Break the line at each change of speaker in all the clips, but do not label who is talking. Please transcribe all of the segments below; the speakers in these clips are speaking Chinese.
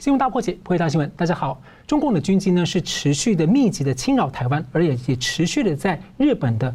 新闻大破解，破解大新闻。大家好，中共的军机呢是持续的密集的侵扰台湾，而且也持续的在日本的。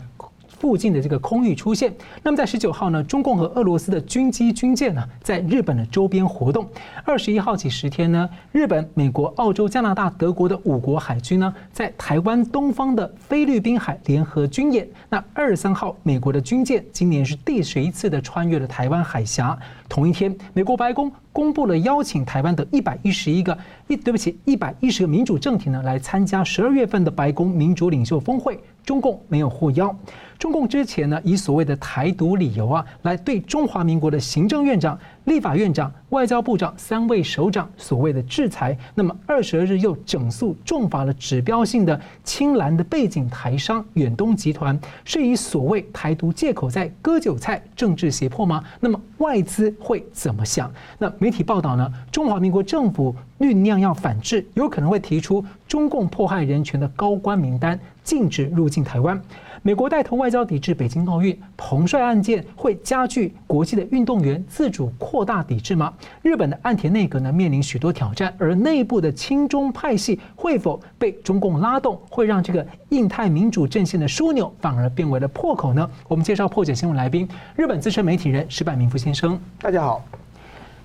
附近的这个空域出现，那么在十九号呢，中共和俄罗斯的军机军舰呢，在日本的周边活动。二十一号起十天呢，日本、美国、澳洲、加拿大、德国的五国海军呢，在台湾东方的菲律宾海联合军演。那二十三号，美国的军舰今年是第十一次的穿越了台湾海峡。同一天，美国白宫公布了邀请台湾的一百一十一个一，对不起，一百一十个民主政体呢，来参加十二月份的白宫民主领袖峰会。中共没有获邀。中共之前呢，以所谓的台独理由啊，来对中华民国的行政院长、立法院长、外交部长三位首长所谓的制裁。那么二十二日又整肃重罚了指标性的青蓝的背景台商远东集团，是以所谓台独借口在割韭菜、政治胁迫吗？那么外资会怎么想？那媒体报道呢？中华民国政府酝酿要反制，有可能会提出中共迫害人权的高官名单，禁止入境台湾。美国带头外交抵制北京奥运，彭帅案件会加剧国际的运动员自主扩大抵制吗？日本的岸田内阁呢，面临许多挑战，而内部的亲中派系会否被中共拉动，会让这个印太民主阵线的枢纽反而变为了破口呢？我们介绍破解新闻来宾，日本资深媒体人石柏明夫先生，
大家好；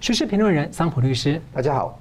时事评论人桑普律师，
大家好。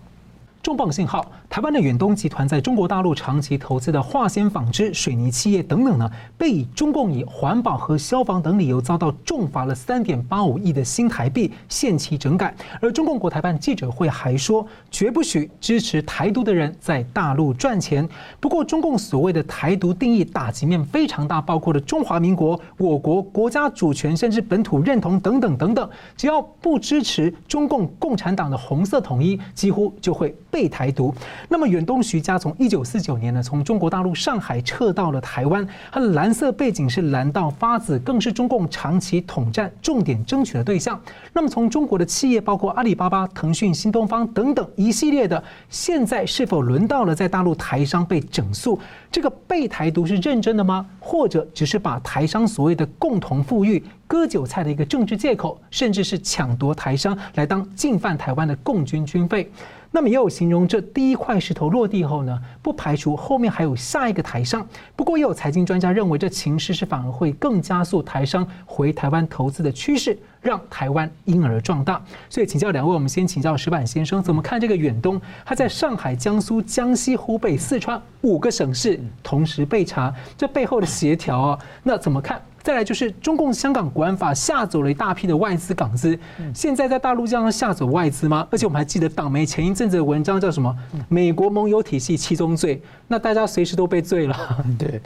重磅信号。台湾的远东集团在中国大陆长期投资的化纤纺织、水泥企业等等呢，被以中共以环保和消防等理由遭到重罚了三点八五亿的新台币，限期整改。而中共国台办记者会还说，绝不许支持台独的人在大陆赚钱。不过，中共所谓的台独定义打击面非常大，包括了中华民国、我国国家主权甚至本土认同等等等等。只要不支持中共共产党的红色统一，几乎就会被台独。那么远东徐家从一九四九年呢，从中国大陆上海撤到了台湾，它的蓝色背景是蓝到发紫，更是中共长期统战重点争取的对象。那么从中国的企业，包括阿里巴巴、腾讯、新东方等等一系列的，现在是否轮到了在大陆台商被整肃？这个被台独是认真的吗？或者只是把台商所谓的共同富裕、割韭菜的一个政治借口，甚至是抢夺台商来当进犯台湾的共军军费？那么也有形容，这第一块石头落地后呢，不排除后面还有下一个台商。不过也有财经专家认为，这情势是反而会更加速台商回台湾投资的趋势，让台湾因而壮大。所以请教两位，我们先请教石板先生，怎么看这个远东？他在上海、江苏、江西、湖北、四川五个省市同时被查，这背后的协调啊，那怎么看？再来就是中共香港国安法吓走了一大批的外资港资，现在在大陆这样吓走外资吗？而且我们还记得党媒前一阵子的文章叫什么？美国盟友体系七宗罪，那大家随时都被罪了。
对，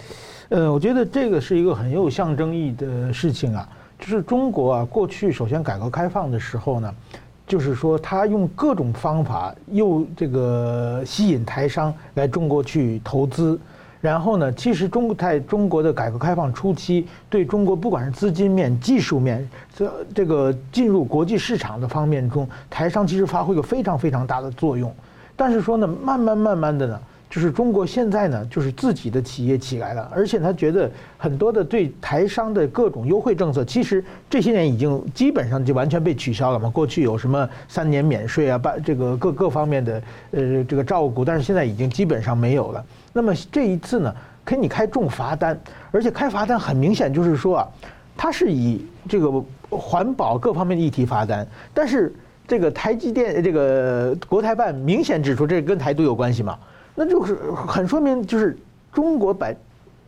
呃，我觉得这个是一个很有象征意义的事情啊，就是中国啊，过去首先改革开放的时候呢，就是说他用各种方法又这个吸引台商来中国去投资。然后呢，其实中在中国的改革开放初期，对中国不管是资金面、技术面，这这个进入国际市场的方面中，台商其实发挥一个非常非常大的作用。但是说呢，慢慢慢慢的呢，就是中国现在呢，就是自己的企业起来了，而且他觉得很多的对台商的各种优惠政策，其实这些年已经基本上就完全被取消了嘛。过去有什么三年免税啊，把这个各各方面的呃这个照顾，但是现在已经基本上没有了。那么这一次呢，给你开重罚单，而且开罚单很明显就是说啊，它是以这个环保各方面的议题罚单，但是这个台积电这个国台办明显指出这跟台独有关系嘛，那就是很说明就是中国把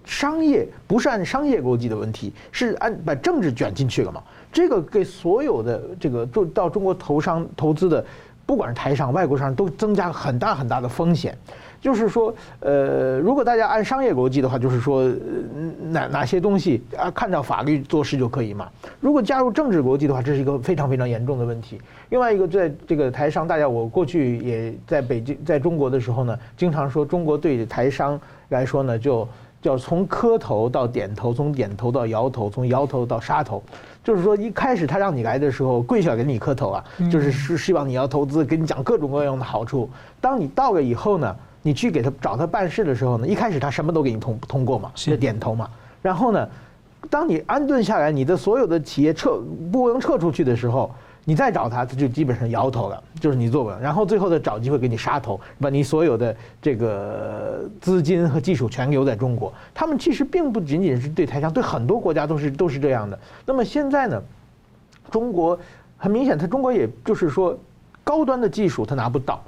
商业不是按商业逻辑的问题，是按把政治卷进去了嘛，这个给所有的这个到到中国投商投资的，不管是台商外国商都增加很大很大的风险。就是说，呃，如果大家按商业逻辑的话，就是说，哪哪些东西啊，看照法律做事就可以嘛。如果加入政治逻辑的话，这是一个非常非常严重的问题。另外一个，在这个台商，大家我过去也在北京，在中国的时候呢，经常说中国对台商来说呢，就叫从磕头到点头，从点头到摇头，从摇头到杀头。就是说，一开始他让你来的时候，跪下给你磕头啊，就是是希望你要投资，给你讲各种各样的好处。当你到了以后呢，你去给他找他办事的时候呢，一开始他什么都给你通通过嘛，是点头嘛。然后呢，当你安顿下来，你的所有的企业撤不能撤出去的时候，你再找他，他就基本上摇头了，就是你做不了。然后最后再找机会给你杀头，把你所有的这个资金和技术全留在中国。他们其实并不仅仅是对台商，对很多国家都是都是这样的。那么现在呢，中国很明显，他中国也就是说，高端的技术他拿不到，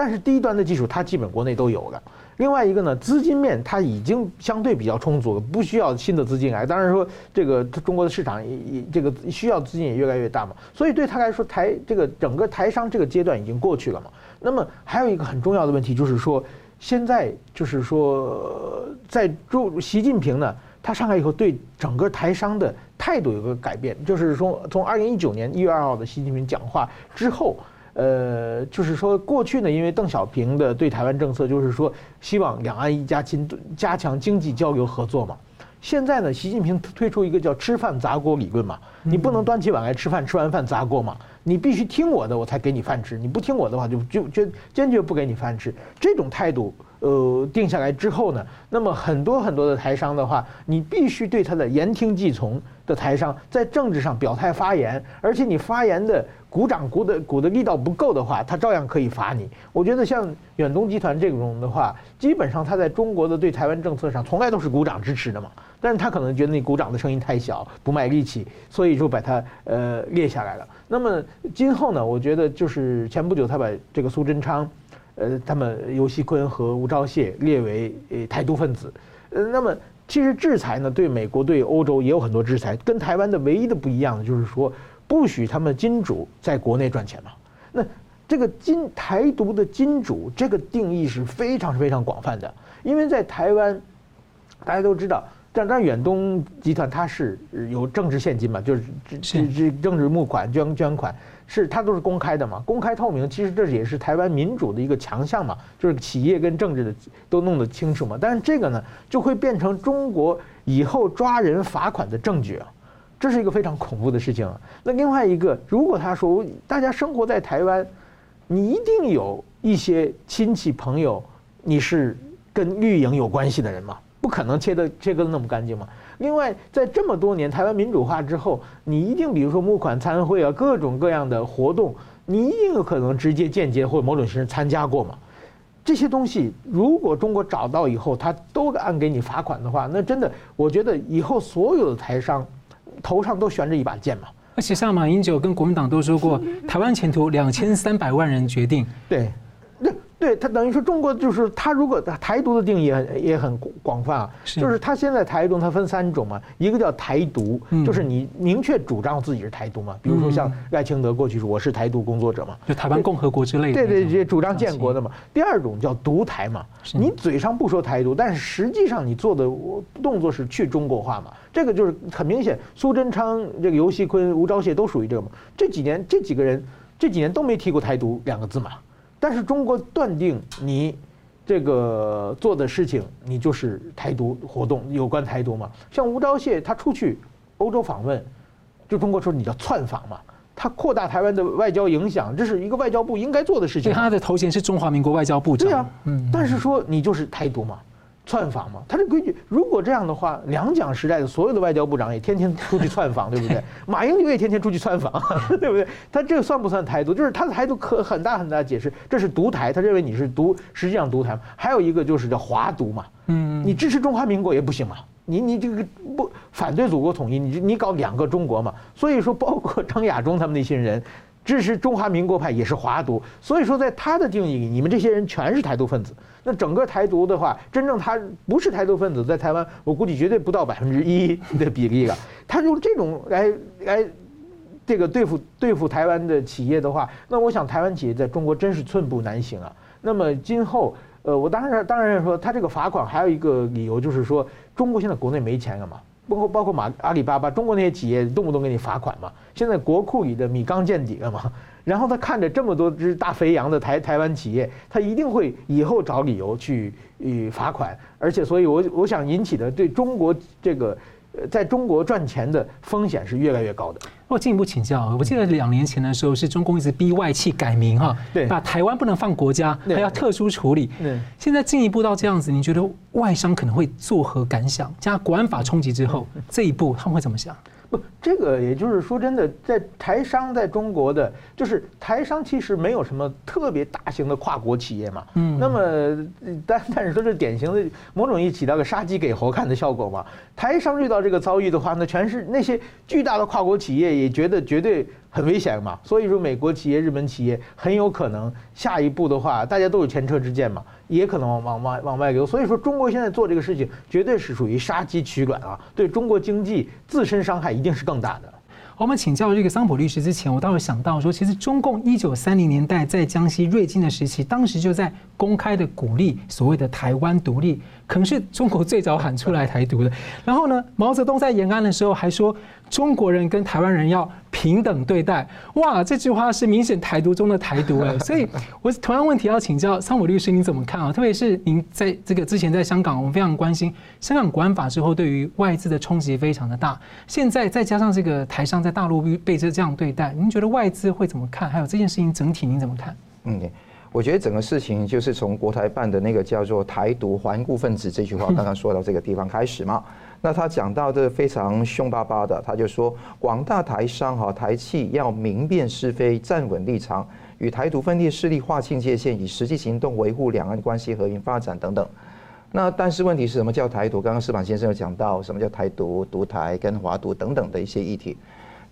但是低端的技术它基本国内都有了。另外一个呢，资金面它已经相对比较充足了，不需要新的资金来。当然说，这个中国的市场也也这个需要资金也越来越大嘛。所以对他来说，台这个整个台商这个阶段已经过去了嘛。那么还有一个很重要的问题就是说，现在就是说，在中习近平呢，他上来以后对整个台商的态度有个改变，就是说从二零一九年一月二号的习近平讲话之后。呃，就是说，过去呢，因为邓小平的对台湾政策就是说，希望两岸一家亲，加强经济交流合作嘛。现在呢，习近平推出一个叫“吃饭砸锅”理论嘛，你不能端起碗来吃饭，吃完饭砸锅嘛，你必须听我的，我才给你饭吃。你不听我的话，就就坚坚决不给你饭吃。这种态度，呃，定下来之后呢，那么很多很多的台商的话，你必须对他的言听计从的台商，在政治上表态发言，而且你发言的。鼓掌鼓的鼓的力道不够的话，他照样可以罚你。我觉得像远东集团这种的话，基本上他在中国的对台湾政策上从来都是鼓掌支持的嘛。但是他可能觉得你鼓掌的声音太小，不卖力气，所以就把它呃列下来了。那么今后呢，我觉得就是前不久他把这个苏贞昌，呃，他们尤锡坤和吴钊燮列为呃台独分子。呃，那么其实制裁呢，对美国对欧洲也有很多制裁，跟台湾的唯一的不一样的就是说。不许他们金主在国内赚钱嘛？那这个金台独的金主这个定义是非常非常广泛的，因为在台湾，大家都知道，但但远东集团它是有政治现金嘛，就是这这这政治募款捐捐款是它都是公开的嘛，公开透明，其实这也是台湾民主的一个强项嘛，就是企业跟政治的都弄得清楚嘛。但是这个呢，就会变成中国以后抓人罚款的证据啊。这是一个非常恐怖的事情。那另外一个，如果他说大家生活在台湾，你一定有一些亲戚朋友，你是跟绿营有关系的人嘛？不可能切的切割的那么干净嘛。另外，在这么多年台湾民主化之后，你一定比如说募款参会啊，各种各样的活动，你一定有可能直接间接或者某种形式参加过嘛。这些东西如果中国找到以后，他都按给你罚款的话，那真的，我觉得以后所有的台商。头上都悬着一把剑嘛，
而且像马英九跟国民党都说过，台湾前途两千三百万人决定。
对，那。对他等于说中国就是他如果台独的定义也很也很广泛啊，就是他现在台独它分三种嘛，一个叫台独，就是你明确主张自己是台独嘛，比如说像赖清德过去说我是台独工作者嘛，
就台湾共和国之类的，
对对对，主张建国的嘛。第二种叫独台嘛，你嘴上不说台独，但是实际上你做的动作是去中国化嘛，这个就是很明显，苏贞昌、这个游锡坤、吴钊燮都属于这个嘛。这几年这几个人这几年都没提过台独两个字嘛。但是中国断定你这个做的事情，你就是台独活动，有关台独嘛？像吴钊燮他出去欧洲访问，就中国说你叫窜访嘛，他扩大台湾的外交影响，这是一个外交部应该做的事情。
他的头衔是中华民国外交部长。
对啊，嗯。但是说你就是台独嘛。窜访嘛，他这规矩，如果这样的话，两蒋时代的所有的外交部长也天天出去窜访，对不对？马英九也天天出去窜访，对不对？他这个算不算台独？就是他的台独可很大很大解释，这是独台，他认为你是独，实际上独台。还有一个就是叫华独嘛，嗯，你支持中华民国也不行嘛，你你这个不反对祖国统一，你你搞两个中国嘛。所以说，包括张亚中他们那些人。支持中华民国派也是华独，所以说在他的定义里，你们这些人全是台独分子。那整个台独的话，真正他不是台独分子，在台湾我估计绝对不到百分之一的比例了。他用这种来来这个对付对付台湾的企业的话，那我想台湾企业在中国真是寸步难行啊。那么今后，呃，我当然当然说他这个罚款还有一个理由就是说，中国现在国内没钱了嘛。包括包括马阿里巴巴，中国那些企业动不动给你罚款嘛。现在国库里的米缸见底了嘛。然后他看着这么多只大肥羊的台台湾企业，他一定会以后找理由去呃罚款。而且，所以我我想引起的对中国这个。在中国赚钱的风险是越来越高的。
我进一步请教，我记得两年前的时候，是中共一直逼外企改名哈，对，把台湾不能放国家，还要特殊处理。对，现在进一步到这样子，你觉得外商可能会作何感想？加国安法冲击之后，这一步他们会怎么想？
不，这个也就是说真的，在台商在中国的，就是台商其实没有什么特别大型的跨国企业嘛。嗯。那么，但但是说这典型的某种意义起到个杀鸡给猴看的效果嘛。台商遇到这个遭遇的话，那全是那些巨大的跨国企业也觉得绝对很危险嘛。所以说，美国企业、日本企业很有可能下一步的话，大家都有前车之鉴嘛。也可能往往外往外流，所以说中国现在做这个事情，绝对是属于杀鸡取卵啊！对中国经济自身伤害一定是更大的。
我们请教这个桑普律师之前，我倒是想到说，其实中共一九三零年代在江西瑞金的时期，当时就在公开的鼓励所谓的台湾独立，可能是中国最早喊出来台独的。然后呢，毛泽东在延安的时候还说。中国人跟台湾人要平等对待，哇，这句话是明显台独中的台独哎，所以我同样问题要请教桑普律师，你怎么看啊？特别是您在这个之前在香港，我们非常关心香港国安法之后对于外资的冲击非常的大，现在再加上这个台商在大陆被这这样对待，您觉得外资会怎么看？还有这件事情整体您怎么看？
嗯，我觉得整个事情就是从国台办的那个叫做“台独顽固分子”这句话 刚刚说到这个地方开始嘛。那他讲到的非常凶巴巴的，他就说广大台商哈台企要明辨是非，站稳立场，与台独分裂势力划清界限，以实际行动维护两岸关系和平发展等等。那但是问题是什么叫台独？刚刚矢板先生有讲到什么叫台独、独台跟华独等等的一些议题。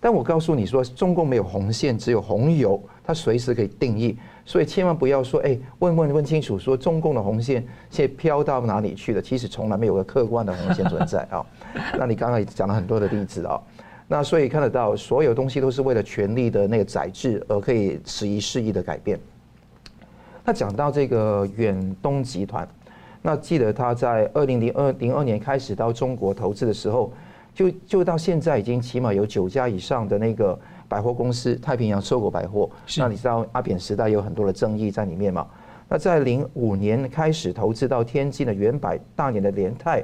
但我告诉你说，中共没有红线，只有红油，它随时可以定义，所以千万不要说，哎，问问问清楚，说中共的红线现在飘到哪里去了？其实从来没有个客观的红线存在啊。那你刚刚也讲了很多的例子啊，那所以看得到，所有东西都是为了权力的那个宰制而可以时移世易的改变。那讲到这个远东集团，那记得他在二零零二零二年开始到中国投资的时候。就就到现在已经起码有九家以上的那个百货公司，太平洋收购百货。那你知道阿扁时代有很多的争议在里面嘛？那在零五年开始投资到天津的原百、大连的联泰、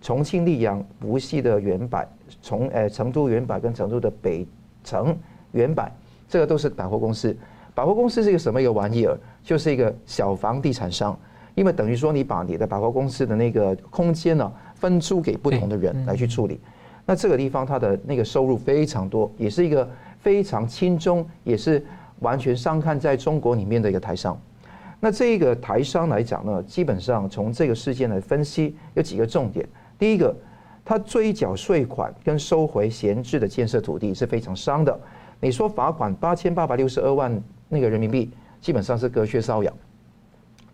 重庆溧阳、无锡的原百、从呃成都原百跟成都的北城原百，这个都是百货公司。百货公司是一个什么一个玩意儿？就是一个小房地产商，因为等于说你把你的百货公司的那个空间呢分租给不同的人来去处理。那这个地方它的那个收入非常多，也是一个非常轻中，也是完全上看在中国里面的一个台商。那这个台商来讲呢，基本上从这个事件来分析，有几个重点。第一个，他追缴税款跟收回闲置的建设土地是非常伤的。你说罚款八千八百六十二万那个人民币，基本上是隔靴搔痒。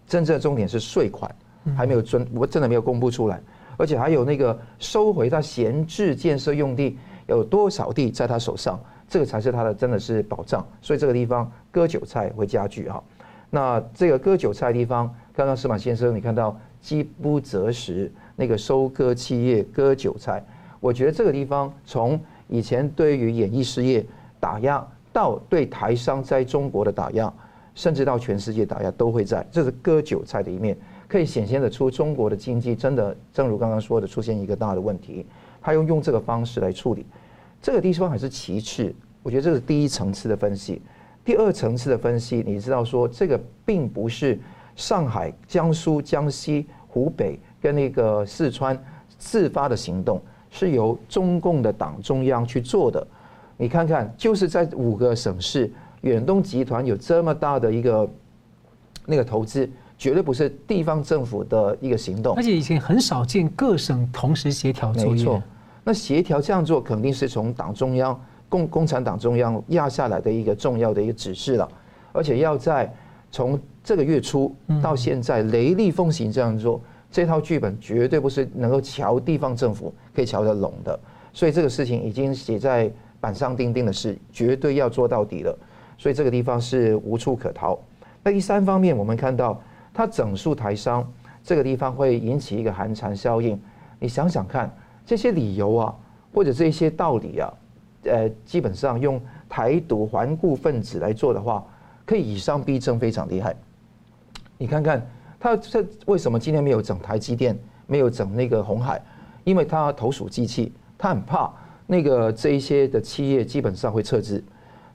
真正的重点是税款还没有真，我真的没有公布出来。而且还有那个收回他闲置建设用地有多少地在他手上，这个才是他的真的是保障。所以这个地方割韭菜会加剧哈。那这个割韭菜的地方，刚刚司马先生你看到饥不择食那个收割企业割韭菜，我觉得这个地方从以前对于演艺事业打压，到对台商在中国的打压，甚至到全世界打压都会在，这是割韭菜的一面。可以显现得出，中国的经济真的，正如刚刚说的，出现一个大的问题。他用用这个方式来处理，这个地方还是其次。我觉得这是第一层次的分析。第二层次的分析，你知道说，这个并不是上海、江苏、江西、湖北跟那个四川自发的行动，是由中共的党中央去做的。你看看，就是在五个省市，远东集团有这么大的一个那个投资。绝对不是地方政府的一个行动，
而且以前很少见各省同时协调作业。没错，
那协调这样做肯定是从党中央、共共产党中央压下来的一个重要的一个指示了，而且要在从这个月初到现在雷厉风行这样做，这套剧本绝对不是能够瞧地方政府可以瞧得拢的，所以这个事情已经写在板上钉钉的事，绝对要做到底了，所以这个地方是无处可逃。那第三方面，我们看到。它整数台商，这个地方会引起一个寒蝉效应。你想想看，这些理由啊，或者这些道理啊，呃，基本上用台独顽固分子来做的话，可以以上逼政，非常厉害。你看看他这为什么今天没有整台积电，没有整那个红海？因为他投鼠忌器，他很怕那个这一些的企业基本上会撤资，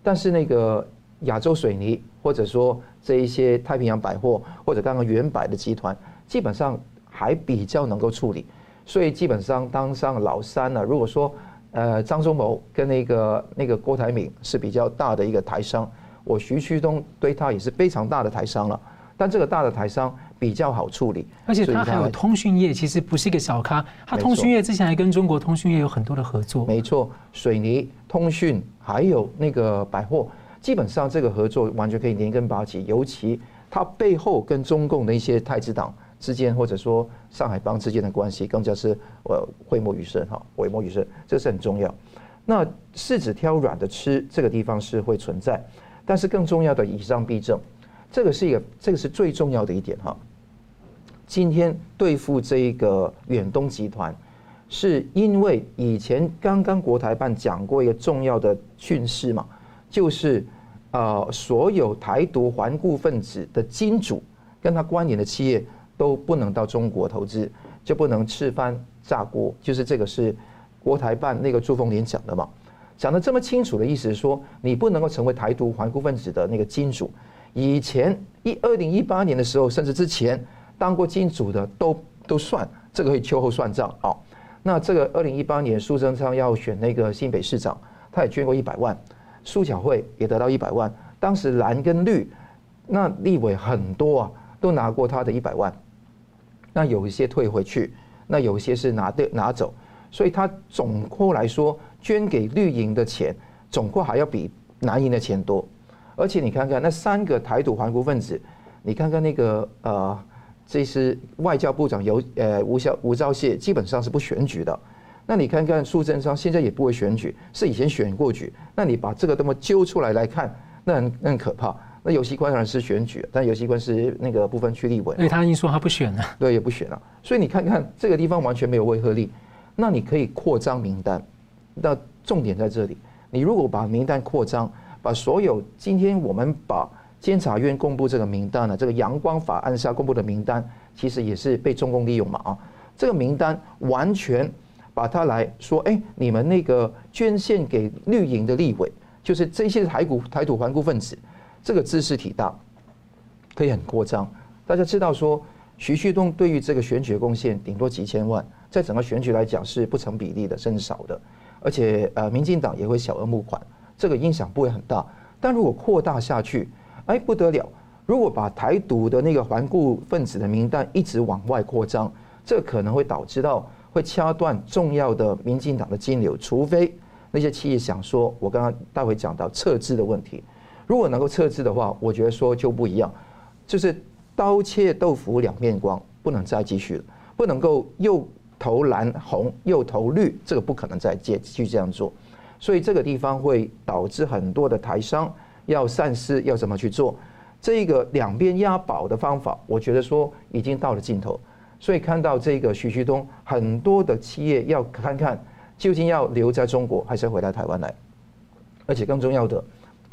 但是那个亚洲水泥或者说。这一些太平洋百货或者刚刚原百的集团，基本上还比较能够处理，所以基本上当上老三了。如果说呃张忠谋跟那个那个郭台铭是比较大的一个台商，我徐旭东对他也是非常大的台商了。但这个大的台商比较好处理，
而且他还有通讯业，其实不是一个小咖。他通讯业之前还跟中国通讯业有很多的合作。
没错，水泥、通讯还有那个百货，基本上这个合作完全可以连根拔起。尤其他背后跟中共的一些太子党之间，或者说上海帮之间的关系，更加是呃讳莫于深哈，讳莫于深，这是很重要。那柿子挑软的吃，这个地方是会存在，但是更重要的以上必政。这个是一个，这个是最重要的一点哈。今天对付这个远东集团，是因为以前刚刚国台办讲过一个重要的讯息嘛，就是呃，所有台独顽固分子的金主跟他关联的企业都不能到中国投资，就不能吃翻炸锅，就是这个是国台办那个朱凤莲讲的嘛，讲的这么清楚的意思是说，你不能够成为台独顽固分子的那个金主。以前一二零一八年的时候，甚至之前当过金主的都都算，这个可以秋后算账啊。那这个二零一八年苏贞昌要选那个新北市长，他也捐过一百万，苏巧慧也得到一百万。当时蓝跟绿那立委很多啊，都拿过他的一百万。那有一些退回去，那有一些是拿的拿走，所以他总括来说捐给绿营的钱，总括还要比蓝营的钱多。而且你看看那三个台独顽固分子，你看看那个呃，这是外交部长游呃吴肖吴钊燮，基本上是不选举的。那你看看苏贞昌现在也不会选举，是以前选过举。那你把这个这么揪出来来看，那很那很可怕。那游锡堃当然是选举，但游锡堃是那个部分区立委。
对他已经说他不选了。
对，也不选了。所以你看看这个地方完全没有威慑力。那你可以扩张名单，那重点在这里。你如果把名单扩张，把所有今天我们把监察院公布这个名单呢，这个阳光法案下公布的名单，其实也是被中共利用嘛啊！这个名单完全把它来说，哎，你们那个捐献给绿营的立委，就是这些台股台独顽固分子，这个兹事体大，可以很扩张。大家知道说，徐旭东对于这个选举的贡献顶多几千万，在整个选举来讲是不成比例的，甚至少的，而且呃，民进党也会小额募款。这个影响不会很大，但如果扩大下去，哎不得了！如果把台独的那个顽固分子的名单一直往外扩张，这可能会导致到会掐断重要的民进党的金流，除非那些企业想说，我刚刚待会讲到撤资的问题，如果能够撤资的话，我觉得说就不一样，就是刀切豆腐两面光，不能再继续了，不能够又投蓝红又投绿，这个不可能再接继续这样做。所以这个地方会导致很多的台商要三思，要怎么去做这个两边押宝的方法？我觉得说已经到了尽头。所以看到这个徐旭东，很多的企业要看看究竟要留在中国还是回到台湾来。而且更重要的，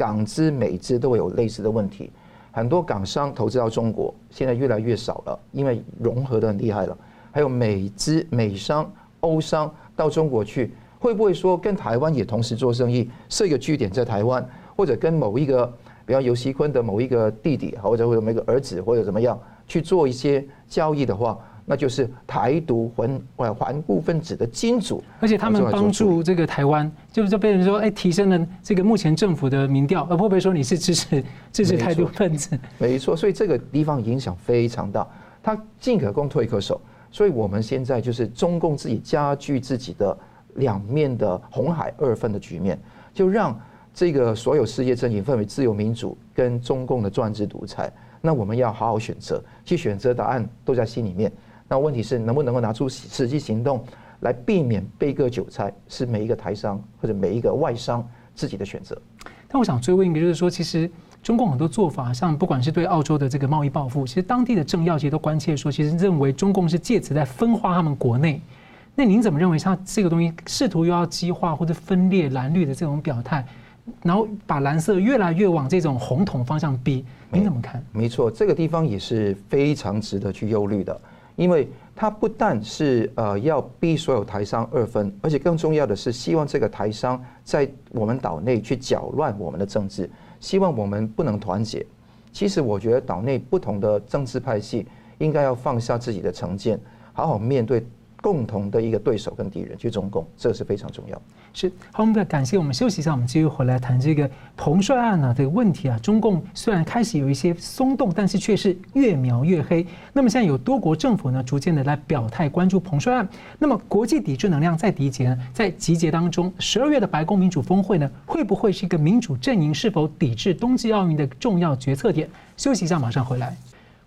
港资、美资都会有类似的问题。很多港商投资到中国，现在越来越少了，因为融合的很厉害了。还有美资、美商、欧商到中国去。会不会说跟台湾也同时做生意，设一个据点在台湾，或者跟某一个，比方游锡坤的某一个弟弟，或者或者某一个儿子，或者怎么样去做一些交易的话，那就是台独环顽固分子的金主。
而且他们帮助这个台湾，就是就被人说，哎，提升了这个目前政府的民调，而会不会说你是支持 支持台独分子？
没错，所以这个地方影响非常大，他进可攻退可守，所以我们现在就是中共自己加剧自己的。两面的红海二分的局面，就让这个所有世界阵营分为自由民主跟中共的专制独裁。那我们要好好选择，去选择答案都在心里面。那问题是能不能够拿出实际行动来避免被割韭菜，是每一个台商或者每一个外商自己的选择。
但我想追问一个，就是说，其实中共很多做法，像不管是对澳洲的这个贸易报复，其实当地的政要其实都关切说，其实认为中共是借此在分化他们国内。那您怎么认为他这个东西试图又要激化或者分裂蓝绿的这种表态，然后把蓝色越来越往这种红统方向逼？您怎么看？
没错，这个地方也是非常值得去忧虑的，因为他不但是呃要逼所有台商二分，而且更重要的是希望这个台商在我们岛内去搅乱我们的政治，希望我们不能团结。其实我觉得岛内不同的政治派系应该要放下自己的成见，好好面对。共同的一个对手跟敌人，就中共，这是非常重要。
是，好，我们感谢我们休息一下，我们继续回来谈这个彭帅案呢这个问题啊。中共虽然开始有一些松动，但是却是越描越黑。那么现在有多国政府呢，逐渐的来表态关注彭帅案。那么国际抵制能量在集结呢，在集结当中，十二月的白宫民主峰会呢，会不会是一个民主阵营是否抵制冬季奥运的重要决策点？休息一下，马上回来。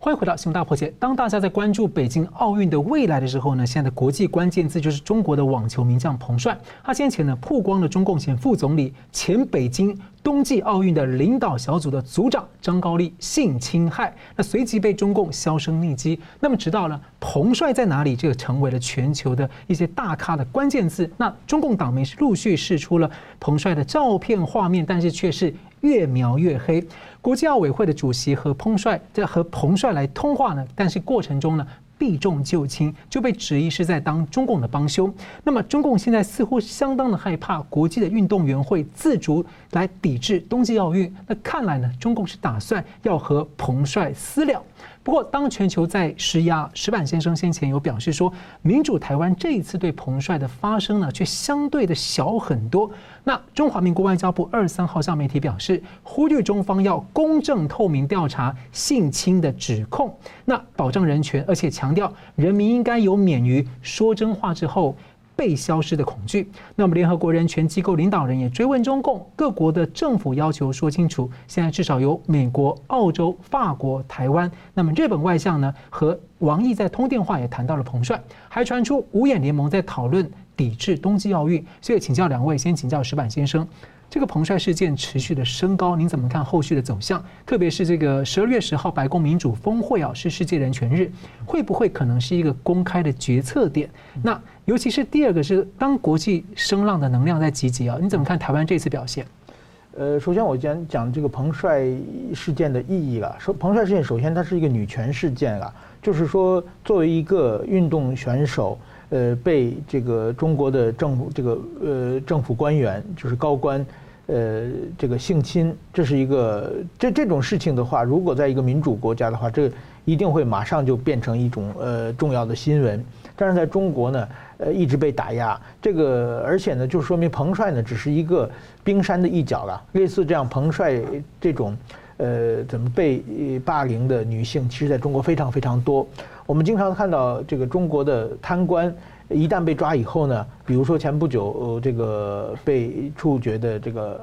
欢迎回到新闻大破解。当大家在关注北京奥运的未来的时候呢，现在的国际关键字就是中国的网球名将彭帅。他先前呢曝光了中共前副总理、前北京冬季奥运的领导小组的组长张高丽性侵害，那随即被中共销声匿迹。那么直到了彭帅在哪里，这个成为了全球的一些大咖的关键字。那中共党媒是陆续释出了彭帅的照片画面，但是却是。越描越黑。国际奥委会的主席和彭帅在和彭帅来通话呢，但是过程中呢避重就轻，就被指意是在当中共的帮凶。那么中共现在似乎相当的害怕国际的运动员会自主来抵制冬季奥运。那看来呢，中共是打算要和彭帅私了。不过，当全球在施压，石板先生先前有表示说，民主台湾这一次对彭帅的发声呢，却相对的小很多。那中华民国外交部二三号向媒体表示，呼吁中方要公正透明调查性侵的指控，那保障人权，而且强调人民应该有免于说真话之后。被消失的恐惧。那么，联合国人权机构领导人也追问中共各国的政府，要求说清楚。现在至少有美国、澳洲、法国、台湾。那么，日本外相呢和王毅在通电话也谈到了彭帅，还传出五眼联盟在讨论抵制冬季奥运。所以，请教两位，先请教石板先生。这个彭帅事件持续的升高，您怎么看后续的走向？特别是这个十二月十号白宫民主峰会啊，是世界人权日，会不会可能是一个公开的决策点？那尤其是第二个是，当国际声浪的能量在集结啊，你怎么看台湾这次表现？
呃，首先我讲讲这个彭帅事件的意义了。说彭帅事件，首先它是一个女权事件啊，就是说作为一个运动选手，呃，被这个中国的政府这个呃政府官员就是高官。呃，这个性侵，这是一个这这种事情的话，如果在一个民主国家的话，这一定会马上就变成一种呃重要的新闻。但是在中国呢，呃，一直被打压。这个而且呢，就说明彭帅呢只是一个冰山的一角了。类似这样彭帅这种呃怎么被霸凌的女性，其实在中国非常非常多。我们经常看到这个中国的贪官。一旦被抓以后呢，比如说前不久，呃，这个被处决的这个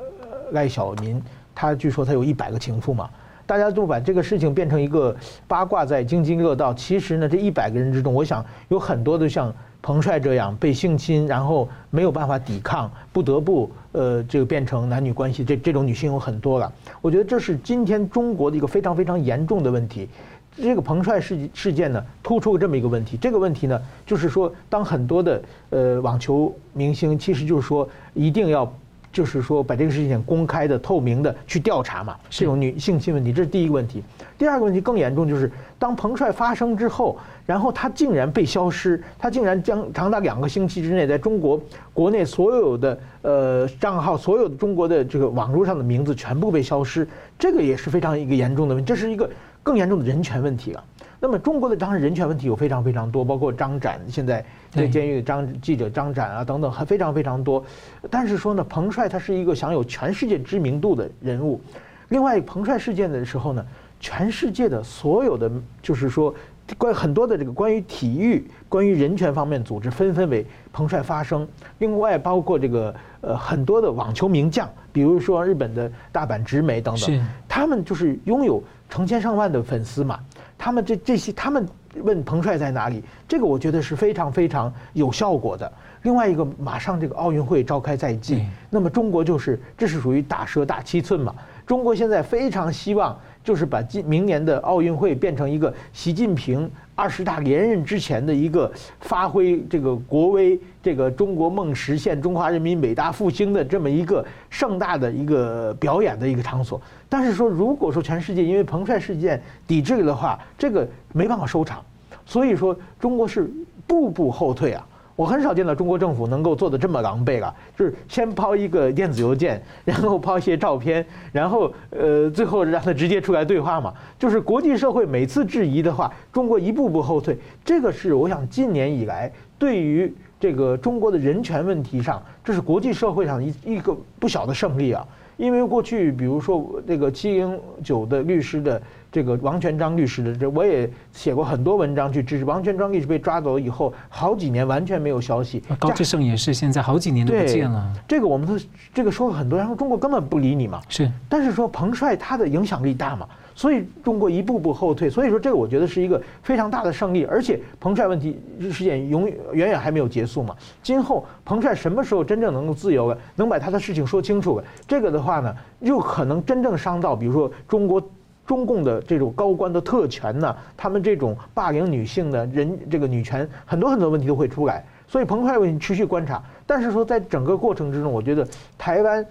赖小民，他据说他有一百个情妇嘛，大家都把这个事情变成一个八卦，在津津乐道。其实呢，这一百个人之中，我想有很多都像彭帅这样被性侵，然后没有办法抵抗，不得不呃，这个变成男女关系，这这种女性有很多了。我觉得这是今天中国的一个非常非常严重的问题。这个彭帅事事件呢，突出了这么一个问题。这个问题呢，就是说，当很多的呃网球明星，其实就是说，一定要，就是说，把这个事情公开的、透明的去调查嘛。这种女性侵问题，这是第一个问题。第二个问题更严重，就是当彭帅发生之后，然后他竟然被消失，他竟然将长达两个星期之内，在中国国内所有的呃账号、所有的中国的这个网络上的名字全部被消失，这个也是非常一个严重的问题。这是一个。更严重的人权问题了。那么中国的当然人权问题有非常非常多，包括张展现在在监狱的张记者张展啊等等，还非常非常多。但是说呢，彭帅他是一个享有全世界知名度的人物。另外，彭帅事件的时候呢，全世界的所有的就是说关很多的这个关于体育、关于人权方面组织纷纷为彭帅发声。另外，包括这个呃很多的网球名将，比如说日本的大阪直美等等，他们就是拥有。成千上万的粉丝嘛，他们这这些，他们问彭帅在哪里？这个我觉得是非常非常有效果的。另外一个，马上这个奥运会召开在即，那么中国就是这是属于大蛇大七寸嘛。中国现在非常希望就是把今明年的奥运会变成一个习近平二十大连任之前的一个发挥这个国威、这个中国梦实现、中华人民伟大复兴的这么一个盛大的一个表演的一个场所。但是说，如果说全世界因为彭帅事件抵制的话，这个没办法收场，所以说中国是步步后退啊。我很少见到中国政府能够做得这么狼狈了，就是先抛一个电子邮件，然后抛一些照片，然后呃，最后让他直接出来对话嘛。就是国际社会每次质疑的话，中国一步步后退，这个是我想近年以来对于这个中国的人权问题上，这是国际社会上一一个不小的胜利啊。因为过去比如说那个七零九的律师的。这个王全章律师的这我也写过很多文章去支持王全章律师被抓走以后，好几年完全没有消息。
高志胜也是现在好几年都不见了。
这个我们都这个说了很多，然后中国根本不理你嘛。
是，
但是说彭帅他的影响力大嘛，所以中国一步步后退。所以说这个我觉得是一个非常大的胜利，而且彭帅问题事件永远远远还没有结束嘛。今后彭帅什么时候真正能够自由了，能把他的事情说清楚了，这个的话呢，又可能真正伤到比如说中国。中共的这种高官的特权呢，他们这种霸凌女性的人，这个女权很多很多问题都会出来。所以彭帅问题持续观察，但是说在整个过程之中，我觉得台湾，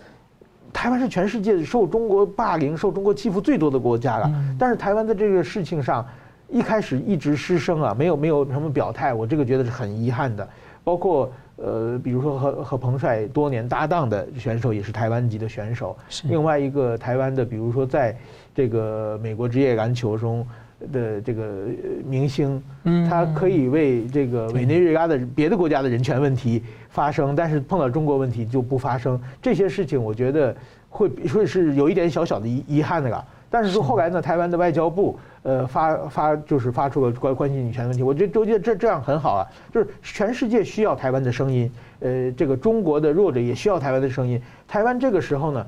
台湾是全世界受中国霸凌、受中国欺负最多的国家了。但是台湾在这个事情上，一开始一直失声啊，没有没有什么表态，我这个觉得是很遗憾的。包括呃，比如说和和彭帅多年搭档的选手也是台湾籍的选手，另外一个台湾的，比如说在。这个美国职业篮球中的这个明星，他可以为这个委内瑞拉的别的国家的人权问题发声，但是碰到中国问题就不发声。这些事情我觉得会会是有一点小小的遗遗憾的了。但是说后来呢，台湾的外交部呃发发就是发出了关关心女权问题，我觉得我觉得这这样很好啊，就是全世界需要台湾的声音，呃，这个中国的弱者也需要台湾的声音。台湾这个时候呢。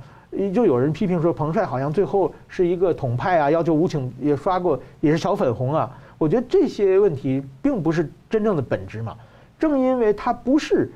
就有人批评说，彭帅好像最后是一个统派啊，要求武请也刷过，也是小粉红啊。我觉得这些问题并不是真正的本质嘛。正因为他不是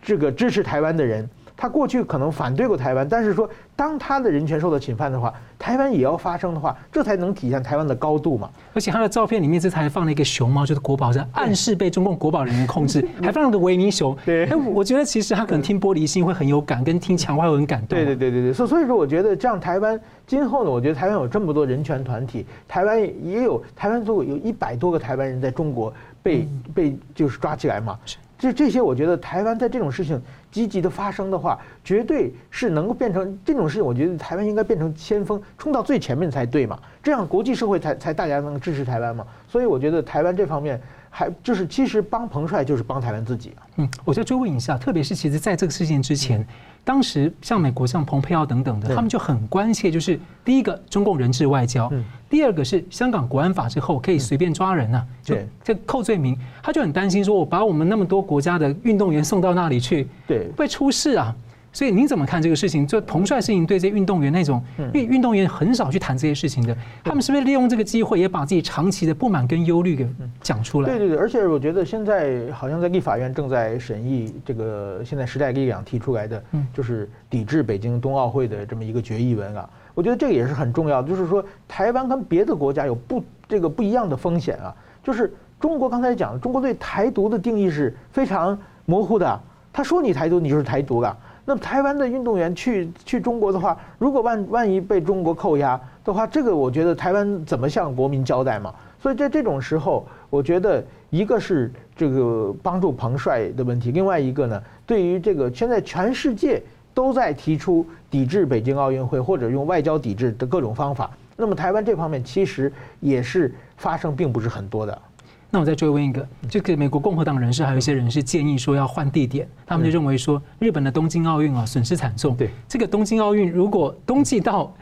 这个支持台湾的人。他过去可能反对过台湾，但是说当他的人权受到侵犯的话，台湾也要发声的话，这才能体现台湾的高度嘛。
而且他的照片里面这才放了一个熊猫，就是国宝，是暗示被中共国宝人员控制，还放了个维尼熊。对，哎，我觉得其实他可能听玻璃心会很有感，跟听墙外会很感动。
对对对对对，所所以说，我觉得这样台湾今后呢，我觉得台湾有这么多人权团体，台湾也有台湾做有一百多个台湾人在中国被被就是抓起来嘛。就这些，我觉得台湾在这种事情积极的发生的话，绝对是能够变成这种事情。我觉得台湾应该变成先锋，冲到最前面才对嘛。这样国际社会才才大家能支持台湾嘛。所以我觉得台湾这方面还就是其实帮彭帅就是帮台湾自己啊。
嗯，我再追问一下，特别是其实在这个事件之前。当时像美国、像蓬佩奥等等的，他们就很关切，就是第一个中共人质外交，第二个是香港国安法之后可以随便抓人呐，就这扣罪名，他就很担心说，我把我们那么多国家的运动员送到那里去，对，会出事啊。所以您怎么看这个事情？就彭帅事情对这些运动员那种，因为运动员很少去谈这些事情的，他们是不是利用这个机会也把自己长期的不满跟忧虑给讲出来？
对对对，而且我觉得现在好像在立法院正在审议这个现在时代力量提出来的，就是抵制北京冬奥会的这么一个决议文啊。我觉得这个也是很重要的，就是说台湾跟别的国家有不这个不一样的风险啊。就是中国刚才讲，中国对台独的定义是非常模糊的，他说你台独，你就是台独了。那么台湾的运动员去去中国的话，如果万万一被中国扣押的话，这个我觉得台湾怎么向国民交代嘛？所以在这种时候，我觉得一个是这个帮助彭帅的问题，另外一个呢，对于这个现在全世界都在提出抵制北京奥运会或者用外交抵制的各种方法，那么台湾这方面其实也是发生并不是很多的。
那我再追问一个，这个美国共和党人士还有一些人士建议说要换地点，他们就认为说日本的东京奥运啊损失惨重。对，这个东京奥运如果冬季到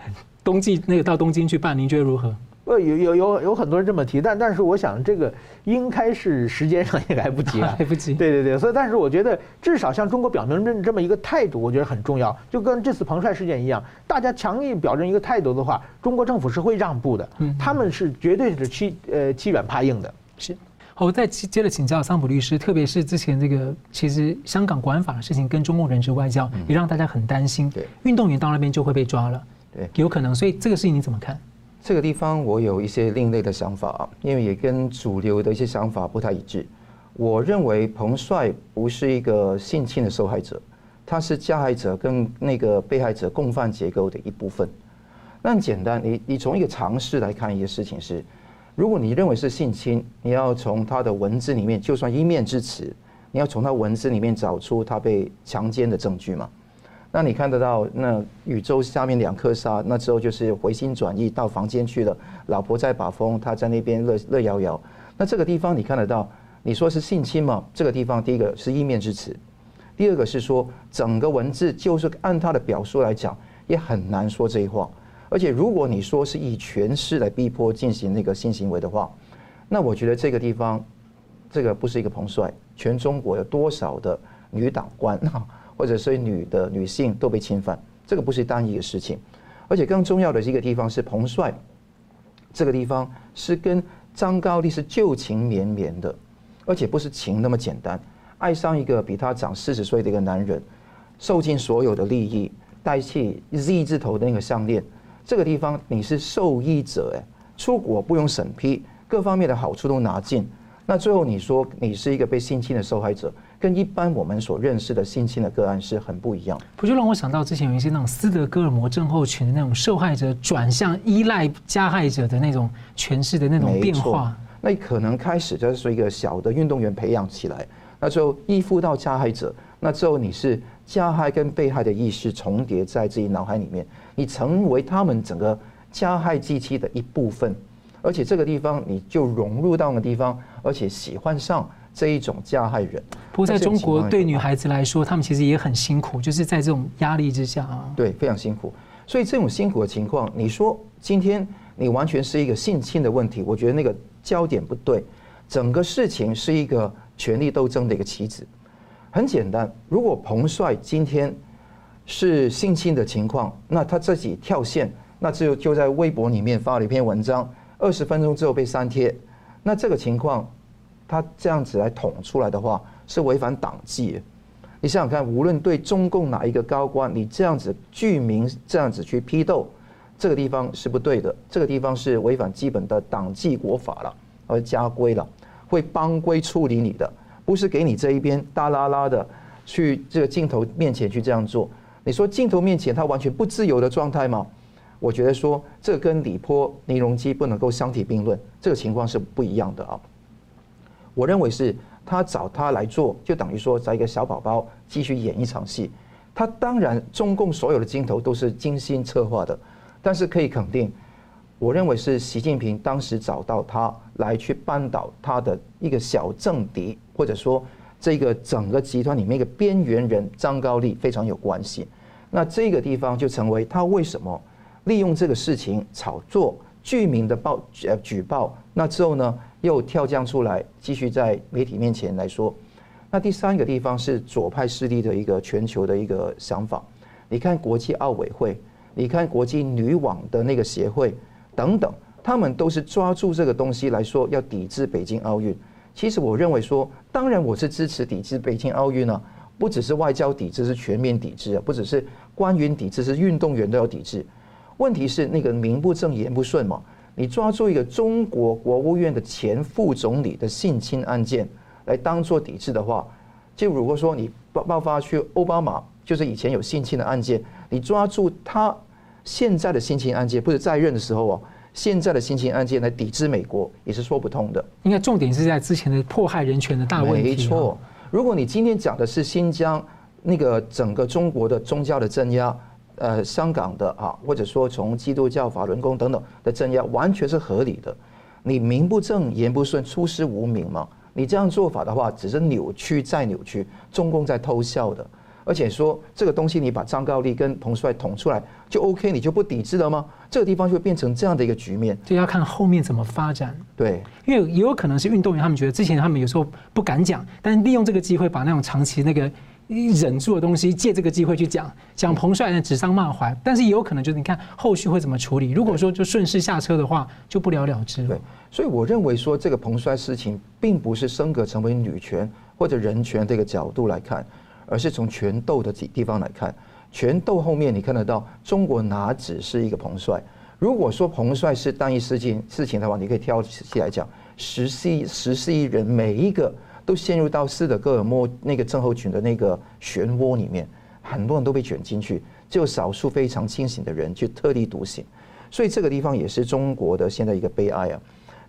冬季那个到东京去办，您觉得如何？
呃，有有有有很多人这么提，但但是我想这个应该是时间上也来不及了，
来不及。
对对对，所以但是我觉得至少向中国表明这这么一个态度，我觉得很重要。就跟这次彭帅事件一样，大家强硬表征一个态度的话，中国政府是会让步的，他们是绝对是欺呃欺软怕硬的。
是，好，我再接着请教桑普律师，特别是之前这个，其实香港国安法的事情跟中共人质外交也让大家很担心，对，运动员到那边就会被抓了，对，有可能，所以这个事情你怎么看？
这个地方我有一些另类的想法啊，因为也跟主流的一些想法不太一致。我认为彭帅不是一个性侵的受害者，他是加害者跟那个被害者共犯结构的一部分。那很简单，你你从一个常识来看一个事情是。如果你认为是性侵，你要从他的文字里面，就算一面之词，你要从他文字里面找出他被强奸的证据嘛。那你看得到那宇宙下面两颗沙，那之后就是回心转意到房间去了，老婆在把风，他在那边乐乐摇摇。那这个地方你看得到，你说是性侵吗？这个地方第一个是一面之词，第二个是说整个文字就是按他的表述来讲，也很难说这一话。而且如果你说是以权势来逼迫进行那个性行为的话，那我觉得这个地方，这个不是一个彭帅，全中国有多少的女党官啊？或者是女的女性都被侵犯，这个不是单一的事情，而且更重要的一个地方是彭帅，这个地方是跟张高丽是旧情绵绵的，而且不是情那么简单，爱上一个比他长四十岁的一个男人，受尽所有的利益，代替 Z 字头的那个项链，这个地方你是受益者哎，出国不用审批，各方面的好处都拿尽，那最后你说你是一个被性侵的受害者。跟一般我们所认识的性侵的个案是很不一样，
不就让我想到之前有一些那种斯德哥尔摩症候群的那种受害者转向依赖加害者的那种诠释的那种变化。
那可能开始就是说一个小的运动员培养起来，那最后依附到加害者，那之后你是加害跟被害的意识重叠在自己脑海里面，你成为他们整个加害机器的一部分，而且这个地方你就融入到那个地方，而且喜欢上。这一种加害人，
不过在中国对女孩子来说，她们其实也很辛苦，就是在这种压力之下啊。
对，非常辛苦。所以这种辛苦的情况，你说今天你完全是一个性侵的问题，我觉得那个焦点不对。整个事情是一个权力斗争的一个棋子。很简单，如果彭帅今天是性侵的情况，那他自己跳线，那就就在微博里面发了一篇文章，二十分钟之后被删帖，那这个情况。他这样子来捅出来的话，是违反党纪。你想想看，无论对中共哪一个高官，你这样子具名这样子去批斗，这个地方是不对的。这个地方是违反基本的党纪国法了，而家规了，会帮规处理你的，不是给你这一边大剌剌的去这个镜头面前去这样做。你说镜头面前他完全不自由的状态吗？我觉得说这跟李波、倪荣基不能够相提并论，这个情况是不一样的啊。我认为是他找他来做，就等于说找一个小宝宝继续演一场戏。他当然，中共所有的镜头都是精心策划的，但是可以肯定，我认为是习近平当时找到他来去扳倒他的一个小政敌，或者说这个整个集团里面一个边缘人张高丽非常有关系。那这个地方就成为他为什么利用这个事情炒作居民的报呃举报，那之后呢？又跳将出来，继续在媒体面前来说。那第三个地方是左派势力的一个全球的一个想法。你看国际奥委会，你看国际女网的那个协会等等，他们都是抓住这个东西来说要抵制北京奥运。其实我认为说，当然我是支持抵制北京奥运呢，不只是外交抵制，是全面抵制啊，不只是官员抵制，是运动员都要抵制。问题是那个名不正言不顺嘛。你抓住一个中国国务院的前副总理的性侵案件来当做抵制的话，就如果说你爆爆发去奥巴马，就是以前有性侵的案件，你抓住他现在的性侵案件，不是在任的时候哦，现在的性侵案件来抵制美国也是说不通的。
应该重点是在之前的迫害人权的大问题。
没错，如果你今天讲的是新疆那个整个中国的宗教的镇压。呃，香港的啊，或者说从基督教法轮功等等的镇压，完全是合理的。你名不正言不顺，出师无名嘛？你这样做法的话，只是扭曲再扭曲，中共在偷笑的。而且说这个东西，你把张高丽跟彭帅捅出来就 OK，你就不抵制了吗？这个地方就会变成这样的一个局面，
就要看后面怎么发展。
对，
因为也有可能是运动员，他们觉得之前他们有时候不敢讲，但是利用这个机会把那种长期那个。忍住的东西，借这个机会去讲，讲彭帅的指桑骂槐，但是也有可能就是你看后续会怎么处理。如果说就顺势下车的话，就不了了之了。
对，所以我认为说这个彭帅事情，并不是升格成为女权或者人权这个角度来看，而是从权斗的地方来看。权斗后面你看得到，中国哪只是一个彭帅？如果说彭帅是单一事件事情的话，你可以挑起来讲，十四亿十四亿人每一个。都陷入到斯德哥尔摩那个症候群的那个漩涡里面，很多人都被卷进去，只有少数非常清醒的人去特立独行，所以这个地方也是中国的现在一个悲哀啊。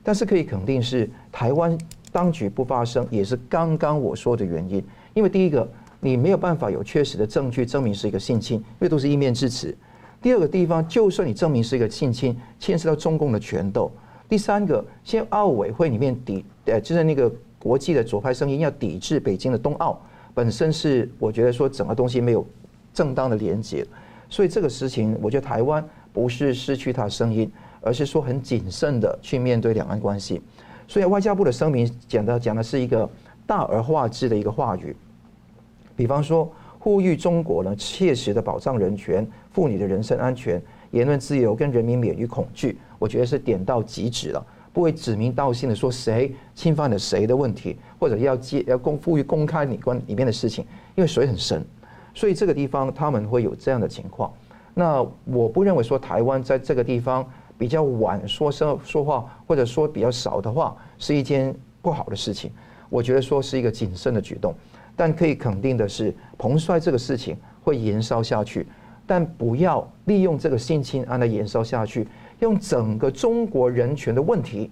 但是可以肯定是台湾当局不发声，也是刚刚我说的原因。因为第一个，你没有办法有确实的证据证明是一个性侵，因为都是一面之词。第二个地方，就算你证明是一个性侵，牵涉到中共的权斗。第三个，现在奥委会里面抵呃，就是那个国际的左派声音要抵制北京的冬奥，本身是我觉得说整个东西没有正当的连接，所以这个事情，我觉得台湾不是失去他的声音，而是说很谨慎的去面对两岸关系。所以外交部的声明讲的讲的是一个大而化之的一个话语，比方说。呼吁中国呢，切实的保障人权、妇女的人身安全、言论自由跟人民免于恐惧，我觉得是点到即止了，不会指名道姓的说谁侵犯了谁的问题，或者要接要公呼吁公开你关里面的事情，因为水很深，所以这个地方他们会有这样的情况。那我不认为说台湾在这个地方比较晚说声说话，或者说比较少的话，是一件不好的事情。我觉得说是一个谨慎的举动。但可以肯定的是，彭帅这个事情会延烧下去，但不要利用这个性侵案来延烧下去，用整个中国人权的问题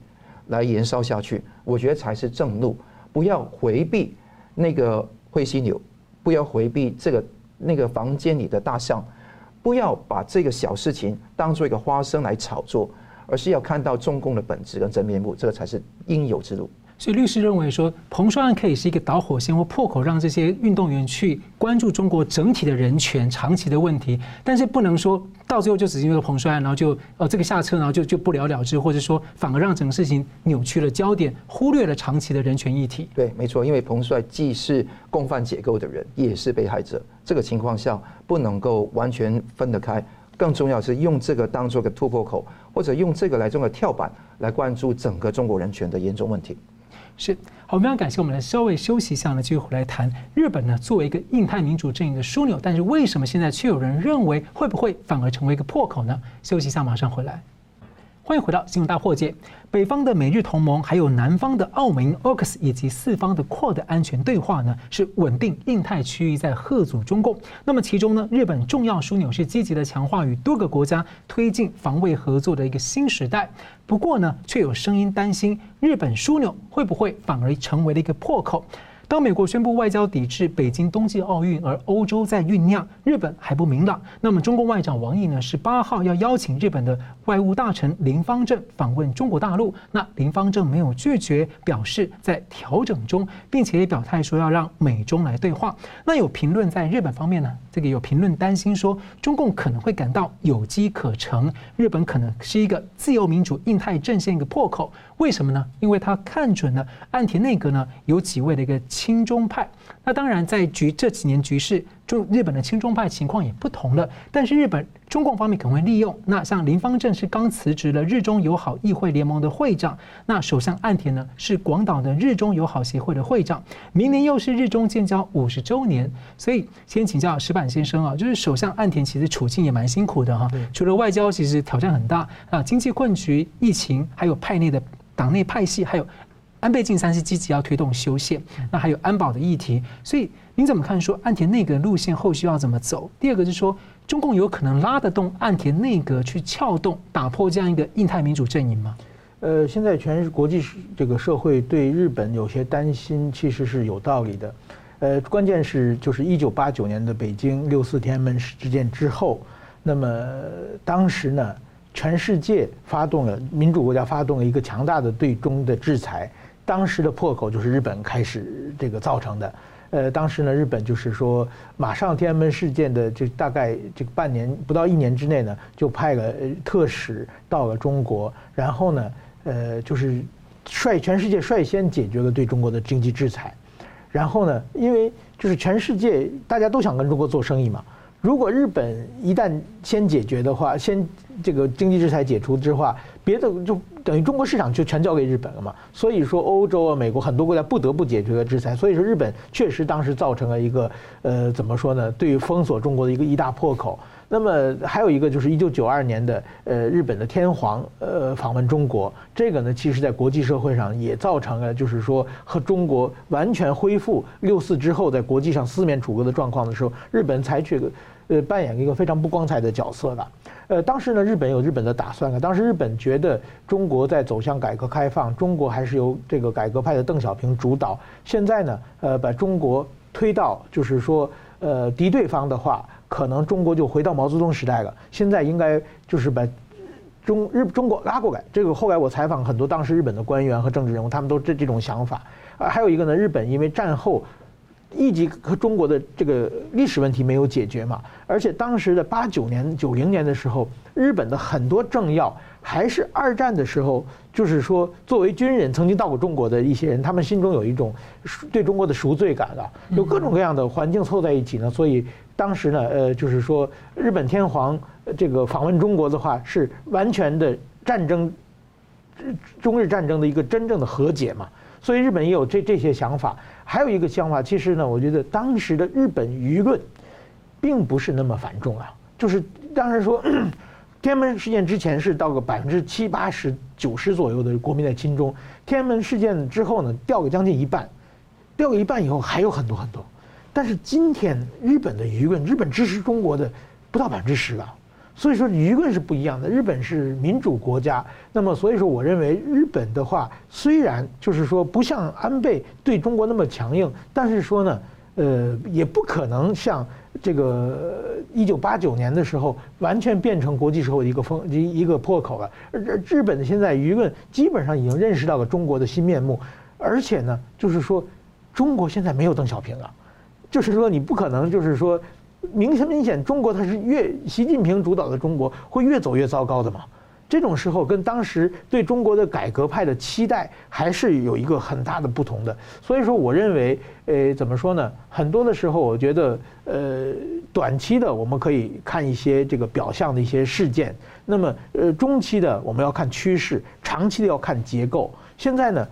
来延烧下去，我觉得才是正路。不要回避那个灰犀牛，不要回避这个那个房间里的大象，不要把这个小事情当做一个花生来炒作，而是要看到中共的本质跟真面目，这个才是应有之路。
所以律师认为说，彭帅案可以是一个导火线或破口，让这些运动员去关注中国整体的人权长期的问题，但是不能说到最后就只因为彭帅案，然后就呃这个下车，然后就就不了了之，或者说反而让整个事情扭曲了焦点，忽略了长期的人权议题。
对，没错，因为彭帅既是共犯结构的人，也是被害者，这个情况下不能够完全分得开。更重要是用这个当做个突破口，或者用这个来做个跳板，来关注整个中国人权的严重问题。
是好，非常感谢我们来稍微休息一下呢，就回来谈日本呢，作为一个印太民主阵营的枢纽，但是为什么现在却有人认为会不会反而成为一个破口呢？休息一下，马上回来。欢迎回到新闻大破解。北方的美日同盟，还有南方的澳盟 AUKUS 以及四方的 QUAD 安全对话呢，是稳定印太区域在吓阻中共。那么其中呢，日本重要枢纽是积极的强化与多个国家推进防卫合作的一个新时代。不过呢，却有声音担心日本枢纽会不会反而成为了一个破口。当美国宣布外交抵制北京冬季奥运，而欧洲在酝酿，日本还不明朗。那么，中共外长王毅呢？是八号要邀请日本的外务大臣林方正访问中国大陆。那林方正没有拒绝，表示在调整中，并且也表态说要让美中来对话。那有评论在日本方面呢？这个有评论担心说，中共可能会感到有机可乘，日本可能是一个自由民主印太阵线一个破口。为什么呢？因为他看准了岸田内阁呢，有几位的一个。亲中派，那当然在局这几年局势，中日本的亲中派情况也不同了。但是日本中共方面可能会利用，那像林方正是刚辞职了日中友好议会联盟的会长，那首相岸田呢是广岛的日中友好协会的会长，明年又是日中建交五十周年，所以先请教石板先生啊，就是首相岸田其实处境也蛮辛苦的哈，除了外交其实挑战很大啊，经济困局、疫情，还有派内的党内派系，还有。安倍晋三是积极要推动修宪，那还有安保的议题，所以您怎么看？说岸田内阁路线后续要怎么走？第二个是说，中共有可能拉得动岸田内阁去撬动、打破这样一个印太民主阵营吗？
呃，现在全国际这个社会对日本有些担心，其实是有道理的。呃，关键是就是一九八九年的北京六四天安门事件之后，那么当时呢，全世界发动了民主国家发动了一个强大的对中的制裁。当时的破口就是日本开始这个造成的，呃，当时呢，日本就是说，马上天安门事件的这大概这个半年不到一年之内呢，就派了特使到了中国，然后呢，呃，就是率全世界率先解决了对中国的经济制裁，然后呢，因为就是全世界大家都想跟中国做生意嘛，如果日本一旦先解决的话，先这个经济制裁解除之后，别的就。等于中国市场就全交给日本了嘛，所以说欧洲啊、美国很多国家不得不解决了制裁，所以说日本确实当时造成了一个呃怎么说呢？对于封锁中国的一个一大破口。那么还有一个就是一九九二年的呃日本的天皇呃访问中国，这个呢其实在国际社会上也造成了就是说和中国完全恢复六四之后在国际上四面楚歌的状况的时候，日本采取了呃，扮演一个非常不光彩的角色了。呃，当时呢，日本有日本的打算啊。当时日本觉得中国在走向改革开放，中国还是由这个改革派的邓小平主导。现在呢，呃，把中国推到就是说，呃，敌对方的话，可能中国就回到毛泽东时代了。现在应该就是把中日中国拉过来。这个后来我采访很多当时日本的官员和政治人物，他们都这这种想法。啊，还有一个呢，日本因为战后。一级和中国的这个历史问题没有解决嘛，而且当时的八九年、九零年的时候，日本的很多政要还是二战的时候，就是说作为军人曾经到过中国的一些人，他们心中有一种对中国的赎罪感啊，有各种各样的环境凑在一起呢，所以当时呢，呃，就是说日本天皇这个访问中国的话，是完全的战争，中日战争的一个真正的和解嘛，所以日本也有这这些想法。还有一个想法，其实呢，我觉得当时的日本舆论，并不是那么反中啊。就是当时说，天安门事件之前是到个百分之七八十、九十左右的国民在亲中，天安门事件之后呢，掉个将近一半，掉个一半以后还有很多很多。但是今天日本的舆论，日本支持中国的不到百分之十了。所以说舆论是不一样的。日本是民主国家，那么所以说，我认为日本的话，虽然就是说不像安倍对中国那么强硬，但是说呢，呃，也不可能像这个一九八九年的时候完全变成国际社会的一个风一一个破口了。而日本的现在舆论基本上已经认识到了中国的新面目，而且呢，就是说中国现在没有邓小平了，就是说你不可能就是说。明显明显，中国它是越习近平主导的中国会越走越糟糕的嘛。这种时候跟当时对中国的改革派的期待还是有一个很大的不同的。所以说，我认为，呃，怎么说呢？很多的时候，我觉得，呃，短期的我们可以看一些这个表象的一些事件，那么，呃，中期的我们要看趋势，长期的要看结构。现在呢，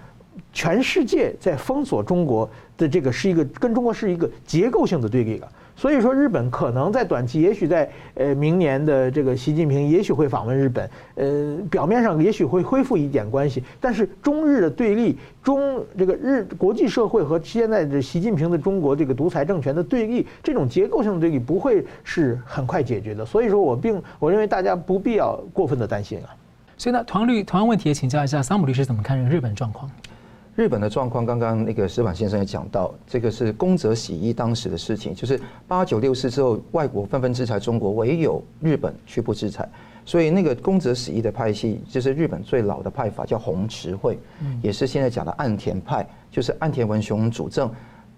全世界在封锁中国的这个是一个跟中国是一个结构性的对立了。所以说，日本可能在短期，也许在呃明年的这个习近平也许会访问日本，呃，表面上也许会恢复一点关系，但是中日的对立，中这个日国际社会和现在的习近平的中国这个独裁政权的对立，这种结构性的对立不会是很快解决的。所以说我并我认为大家不必要过分的担心啊。
所以呢，同样律同样问题也请教一下桑姆律师怎么看日本状况？
日本的状况，刚刚那个石板先生也讲到，这个是宫泽喜一当时的事情，就是八九六四之后，外国纷纷制裁中国，唯有日本却不制裁，所以那个宫泽喜一的派系，就是日本最老的派法，叫红池会，也是现在讲的岸田派，就是岸田文雄主政。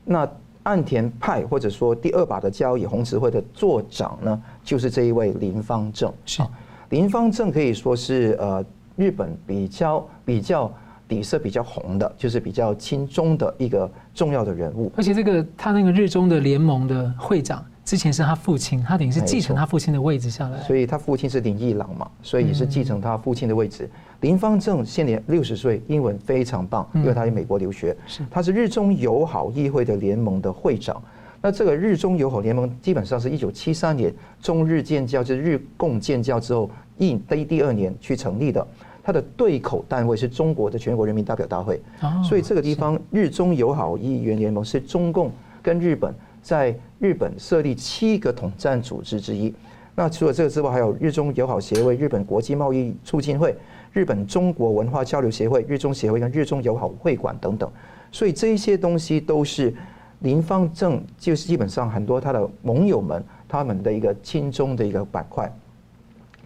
那岸田派或者说第二把的交椅红池会的座长呢，就是这一位林方正。是，林方正可以说是呃日本比较比较。底色比较红的，就是比较亲中的一个重要的人物。
而且这个他那个日中的联盟的会长，之前是他父亲，他等于是继承他父亲的位置下来。
所以他父亲是林义郎嘛，所以也是继承他父亲的位置。嗯、林方正现年六十岁，英文非常棒，因为他在美国留学。是、嗯，他是日中友好议会的联盟的会长。那这个日中友好联盟基本上是一九七三年中日建交，就是日共建交之后印第第二年去成立的。它的对口单位是中国的全国人民代表大会，所以这个地方日中友好议员联盟是中共跟日本在日本设立七个统战组织之一。那除了这个之外，还有日中友好协会、日本国际贸易促进会、日本中国文化交流协会、日中协会跟日中友好会馆等等。所以这些东西都是林方正，就是基本上很多他的盟友们他们的一个亲中的一个板块。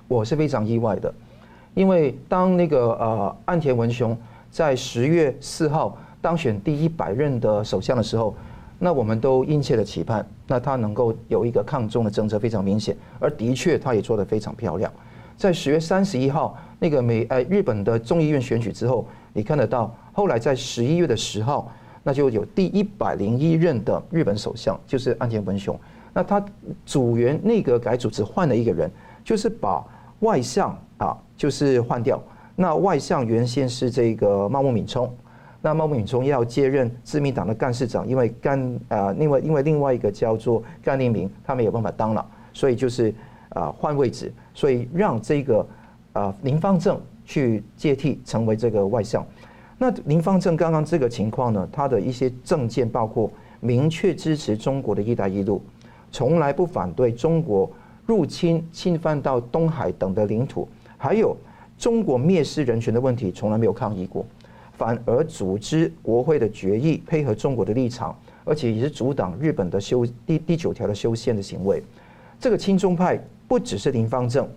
我是非常意外的。因为当那个呃岸田文雄在十月四号当选第一百任的首相的时候，那我们都殷切的期盼，那他能够有一个抗中的政策非常明显，而的确他也做得非常漂亮。在十月三十一号那个美呃日本的众议院选举之后，你看得到，后来在十一月的十号，那就有第一百零一任的日本首相就是岸田文雄，那他组员内阁改组只换了一个人，就是把外相。啊，就是换掉。那外相原先是这个茂木敏充，那茂木敏充要接任自民党的干事长，因为干啊，另外因为另外一个叫做干立明，他没有办法当了，所以就是啊换位置，所以让这个啊林芳正去接替成为这个外相。那林芳正刚刚这个情况呢，他的一些政见包括明确支持中国的一带一路，从来不反对中国入侵、侵犯到东海等的领土，还有中国蔑视人权的问题，从来没有抗议过，反而组织国会的决议，配合中国的立场，而且也是阻挡日本的修第第九条的修宪的行为。这个亲中派不只是林芳正，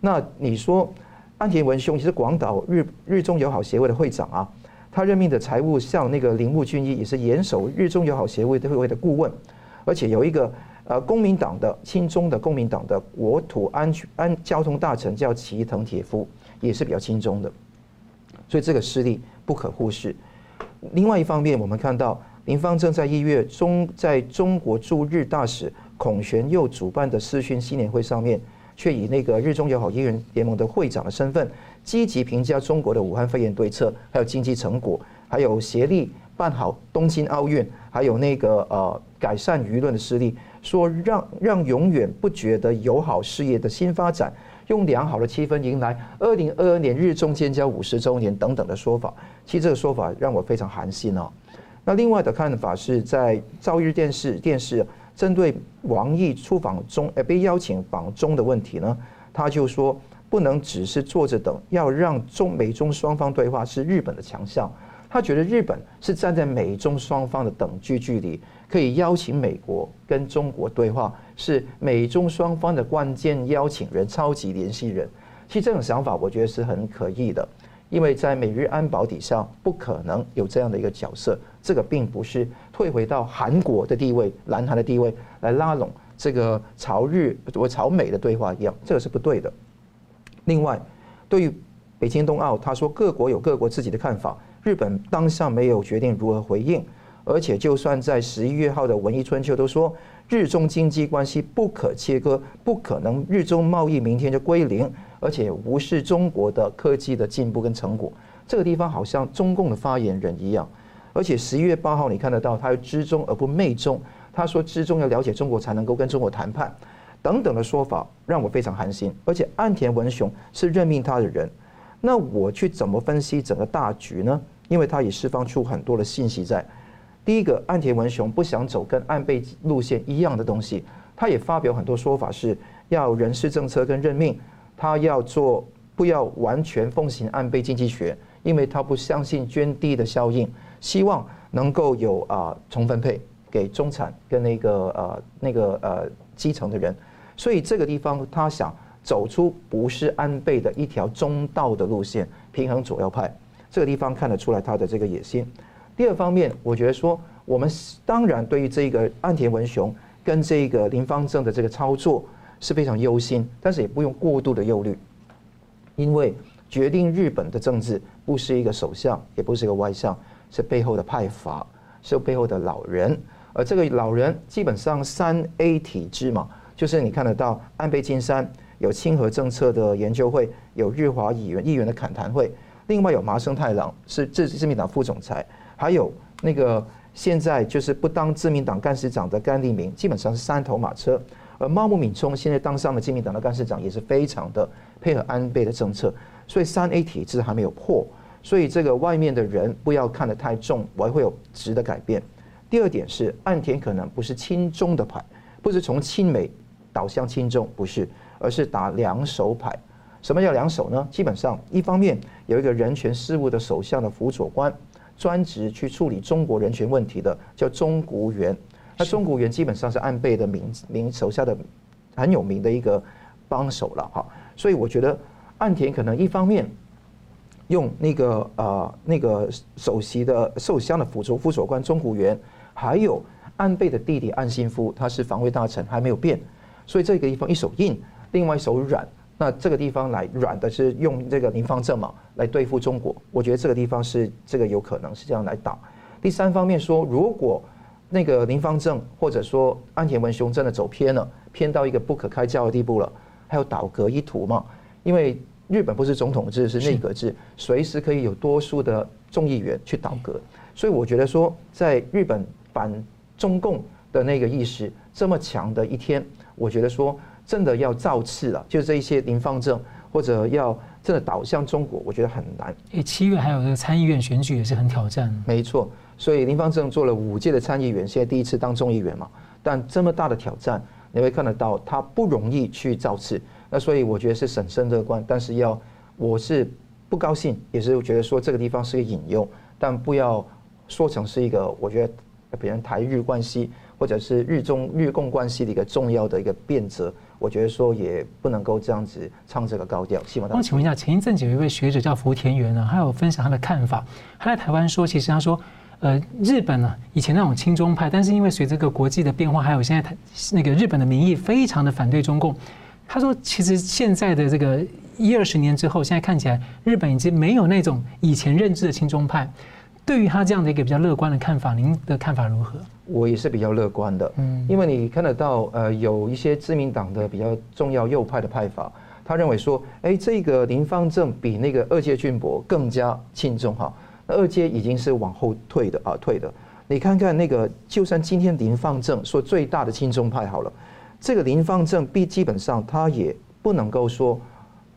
那你说安田文雄也是广岛日日中友好协会的会长啊，他任命的财务像那个铃木俊一也是严守日中友好协会的会会的顾问，而且有一个。呃，公民党的亲中的公民党的国土安全安交通大臣叫齐藤铁夫，也是比较亲中的，所以这个势力不可忽视。另外一方面，我们看到林芳正在一月中在中国驻日大使孔玄佑主办的视讯新年会上面，却以那个日中友好议员联盟的会长的身份，积极评价中国的武汉肺炎对策，还有经济成果，还有协力办好东京奥运，还有那个呃改善舆论的实力。说让让永远不觉得友好事业的新发展，用良好的气氛迎来二零二二年日中建交五十周年等等的说法，其实这个说法让我非常寒心哦。那另外的看法是在朝日电视电视针对王毅出访中呃被邀请访中的问题呢，他就说不能只是坐着等，要让中美中双方对话是日本的强项。他觉得日本是站在美中双方的等距距离，可以邀请美国跟中国对话，是美中双方的关键邀请人、超级联系人。其实这种想法，我觉得是很可疑的，因为在美日安保底下，不可能有这样的一个角色。这个并不是退回到韩国的地位、南韩的地位来拉拢这个朝日或朝美的对话一样，这个是不对的。另外，对于北京冬奥，他说各国有各国自己的看法。日本当下没有决定如何回应，而且就算在十一月号的《文艺春秋》都说日中经济关系不可切割，不可能日中贸易明天就归零，而且无视中国的科技的进步跟成果。这个地方好像中共的发言人一样，而且十一月八号你看得到他知中而不媚中，他说知中要了解中国才能够跟中国谈判，等等的说法让我非常寒心。而且岸田文雄是任命他的人，那我去怎么分析整个大局呢？因为他也释放出很多的信息在，第一个，岸田文雄不想走跟安倍路线一样的东西，他也发表很多说法，是要人事政策跟任命，他要做不要完全奉行安倍经济学，因为他不相信涓滴的效应，希望能够有啊重分配给中产跟那个呃那个呃基层的人，所以这个地方他想走出不是安倍的一条中道的路线，平衡左右派。这个地方看得出来他的这个野心。第二方面，我觉得说，我们当然对于这个岸田文雄跟这个林芳正的这个操作是非常忧心，但是也不用过度的忧虑，因为决定日本的政治不是一个首相，也不是一个外相，是背后的派阀，是背后的老人。而这个老人基本上三 A 体制嘛，就是你看得到安倍晋三有亲和政策的研究会，有日华议员议员的恳谈会。另外有麻生太郎是自自民党副总裁，还有那个现在就是不当自民党干事长的甘利明，基本上是三头马车。而茂木敏充现在当上了自民党的干事长，也是非常的配合安倍的政策。所以三 A 体制还没有破，所以这个外面的人不要看得太重，我还会有质的改变。第二点是岸田可能不是亲中的牌，不是从亲美导向亲中，不是，而是打两手牌。什么叫两手呢？基本上，一方面有一个人权事务的首相的辅佐官，专职去处理中国人权问题的，叫中谷元。那中谷元基本上是安倍的名名手下的很有名的一个帮手了哈。所以我觉得岸田可能一方面用那个呃那个首席的首相的辅助辅佐官中谷元，还有安倍的弟弟岸信夫，他是防卫大臣还没有变，所以这个地方一手硬，另外一手软。那这个地方来软的是用这个林芳正嘛来对付中国，我觉得这个地方是这个有可能是这样来打。第三方面说，如果那个林芳正或者说安田文雄真的走偏了，偏到一个不可开交的地步了，还有倒阁一途嘛？因为日本不是总统制，是内阁制，随时可以有多数的众议员去倒阁。所以我觉得说，在日本反中共的那个意识这么强的一天，我觉得说。真的要造次了，就是这一些林芳正或者要真的倒向中国，我觉得很难。
诶，七月还有这个参议院选举也是很挑战。
没错，所以林方正做了五届的参议员，现在第一次当众议员嘛。但这么大的挑战，你会看得到他不容易去造次。那所以我觉得是审慎乐观，但是要我是不高兴，也是觉得说这个地方是个隐忧，但不要说成是一个我觉得别人台日关系或者是日中日共关系的一个重要的一个变则。我觉得说也不能够这样子唱这个高调。希望大家。
我请问一下，前一阵子有一位学者叫福田园呢，他有分享他的看法。他在台湾说，其实他说，呃，日本呢以前那种亲中派，但是因为随着个国际的变化，还有现在台那个日本的民意非常的反对中共。他说，其实现在的这个一二十年之后，现在看起来日本已经没有那种以前认知的亲中派。对于他这样的一个比较乐观的看法，您的看法如何？
我也是比较乐观的，嗯，因为你看得到，呃，有一些知名党的比较重要右派的派法，他认为说，哎，这个林方正比那个二阶俊博更加亲中哈，那二阶已经是往后退的啊，退的。你看看那个，就算今天林方正说最大的亲中派好了，这个林方正必基本上他也不能够说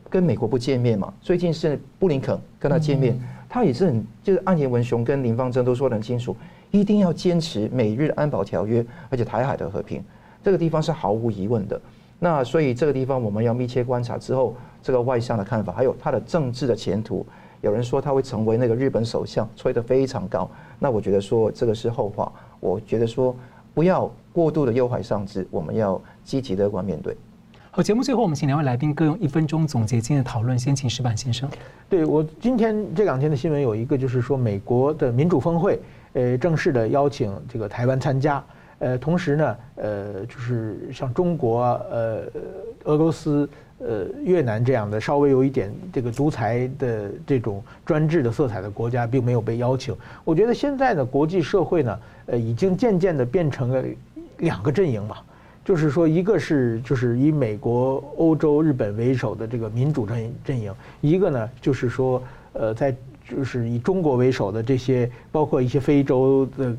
跟美国不见面嘛，最近是布林肯跟他见面。嗯他也是很，就是岸田文雄跟林方正都说得很清楚，一定要坚持美日安保条约，而且台海的和平，这个地方是毫无疑问的。那所以这个地方我们要密切观察之后，这个外相的看法，还有他的政治的前途。有人说他会成为那个日本首相，吹得非常高。那我觉得说这个是后话。我觉得说不要过度的忧怀丧志，我们要积极乐观面对。
好，节目最后我们请两位来宾各用一分钟总结今天的讨论。先请石板先生。
对，我今天这两天的新闻有一个，就是说美国的民主峰会，呃，正式的邀请这个台湾参加。呃，同时呢，呃，就是像中国、呃，俄罗斯、呃，越南这样的稍微有一点这个独裁的这种专制的色彩的国家，并没有被邀请。我觉得现在呢，国际社会呢，呃，已经渐渐的变成了两个阵营嘛。就是说，一个是就是以美国、欧洲、日本为首的这个民主阵阵营，一个呢就是说，呃，在就是以中国为首的这些，包括一些非洲的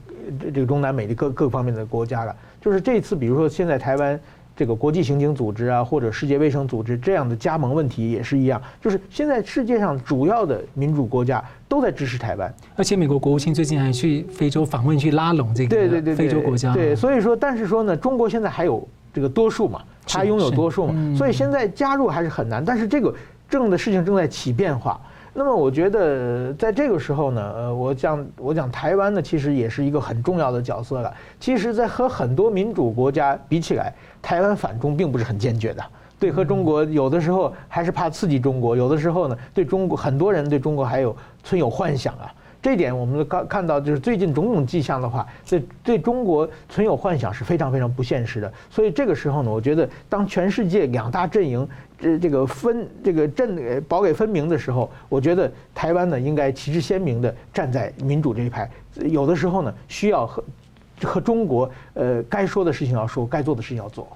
这个中南美的各各方面的国家了。就是这次，比如说现在台湾。这个国际刑警组织啊，或者世界卫生组织这样的加盟问题也是一样，就是现在世界上主要的民主国家都在支持台湾，
而且美国国务卿最近还去非洲访问，去拉拢这个对对对非洲国家。
对，所以说，但是说呢，中国现在还有这个多数嘛，它拥有多数嘛，所以现在加入还是很难。但是这个正的事情正在起变化。那么我觉得，在这个时候呢，呃，我讲我讲台湾呢，其实也是一个很重要的角色了。其实，在和很多民主国家比起来，台湾反中并不是很坚决的。对，和中国有的时候还是怕刺激中国，有的时候呢，对中国很多人对中国还有存有幻想啊。这点我们刚看到，就是最近种种迹象的话，对对中国存有幻想是非常非常不现实的。所以这个时候呢，我觉得当全世界两大阵营这这个分这个阵保给分明的时候，我觉得台湾呢应该旗帜鲜明地站在民主这一派。有的时候呢，需要和和中国呃该说的事情要说，该做的事情要做。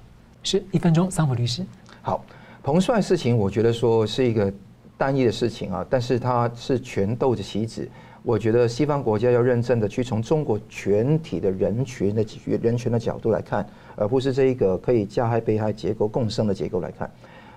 是一分钟，桑普律师。
好，彭帅事情，我觉得说是一个单一的事情啊，但是它是全斗的棋子。我觉得西方国家要认真的去从中国全体的人群的人权的角度来看，而不是这一个可以加害被害结构共生的结构来看。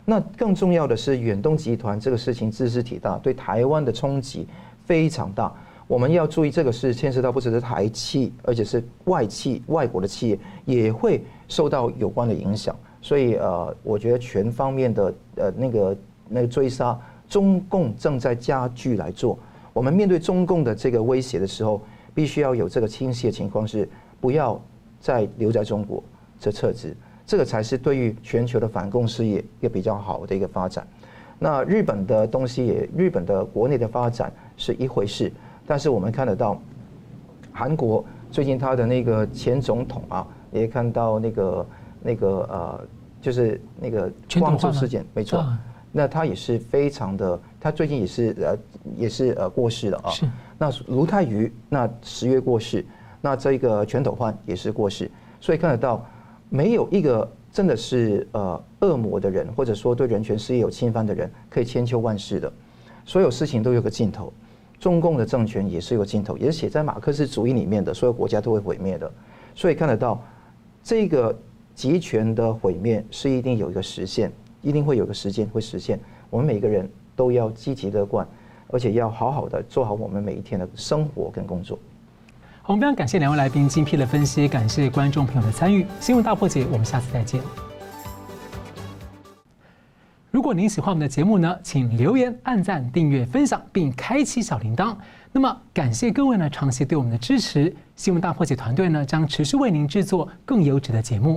那更重要的是，远东集团这个事情兹事体大，对台湾的冲击非常大。我们要注意，这个是牵涉到不只是台企，而且是外企、外国的企业也会受到有关的影响。所以呃，我觉得全方面的呃那个那个追杀，中共正在加剧来做。我们面对中共的这个威胁的时候，必须要有这个清晰的情况是，不要再留在中国，这撤资，这个才是对于全球的反共事业一个比较好的一个发展。那日本的东西也，日本的国内的发展是一回事，但是我们看得到，韩国最近他的那个前总统啊，也看到那个那个呃，就是那个光州事件，没错。那他也是非常的，他最近也是呃也是呃过世了啊。是。那卢泰愚那十月过世，那这个全斗焕也是过世，所以看得到，没有一个真的是呃恶魔的人，或者说对人权事业有侵犯的人，可以千秋万世的。所有事情都有个尽头，中共的政权也是有尽头，也是写在马克思主义里面的，所有国家都会毁灭的。所以看得到，这个集权的毁灭是一定有一个实现。一定会有个时间会实现，我们每个人都要积极乐观，而且要好好的做好我们每一天的生活跟工作。
我们非常感谢两位来宾精辟的分析，感谢观众朋友的参与。新闻大破解，我们下次再见。如果您喜欢我们的节目呢，请留言、按赞、订阅、分享，并开启小铃铛。那么，感谢各位呢长期对我们的支持。新闻大破解团队呢将持续为您制作更优质的节目。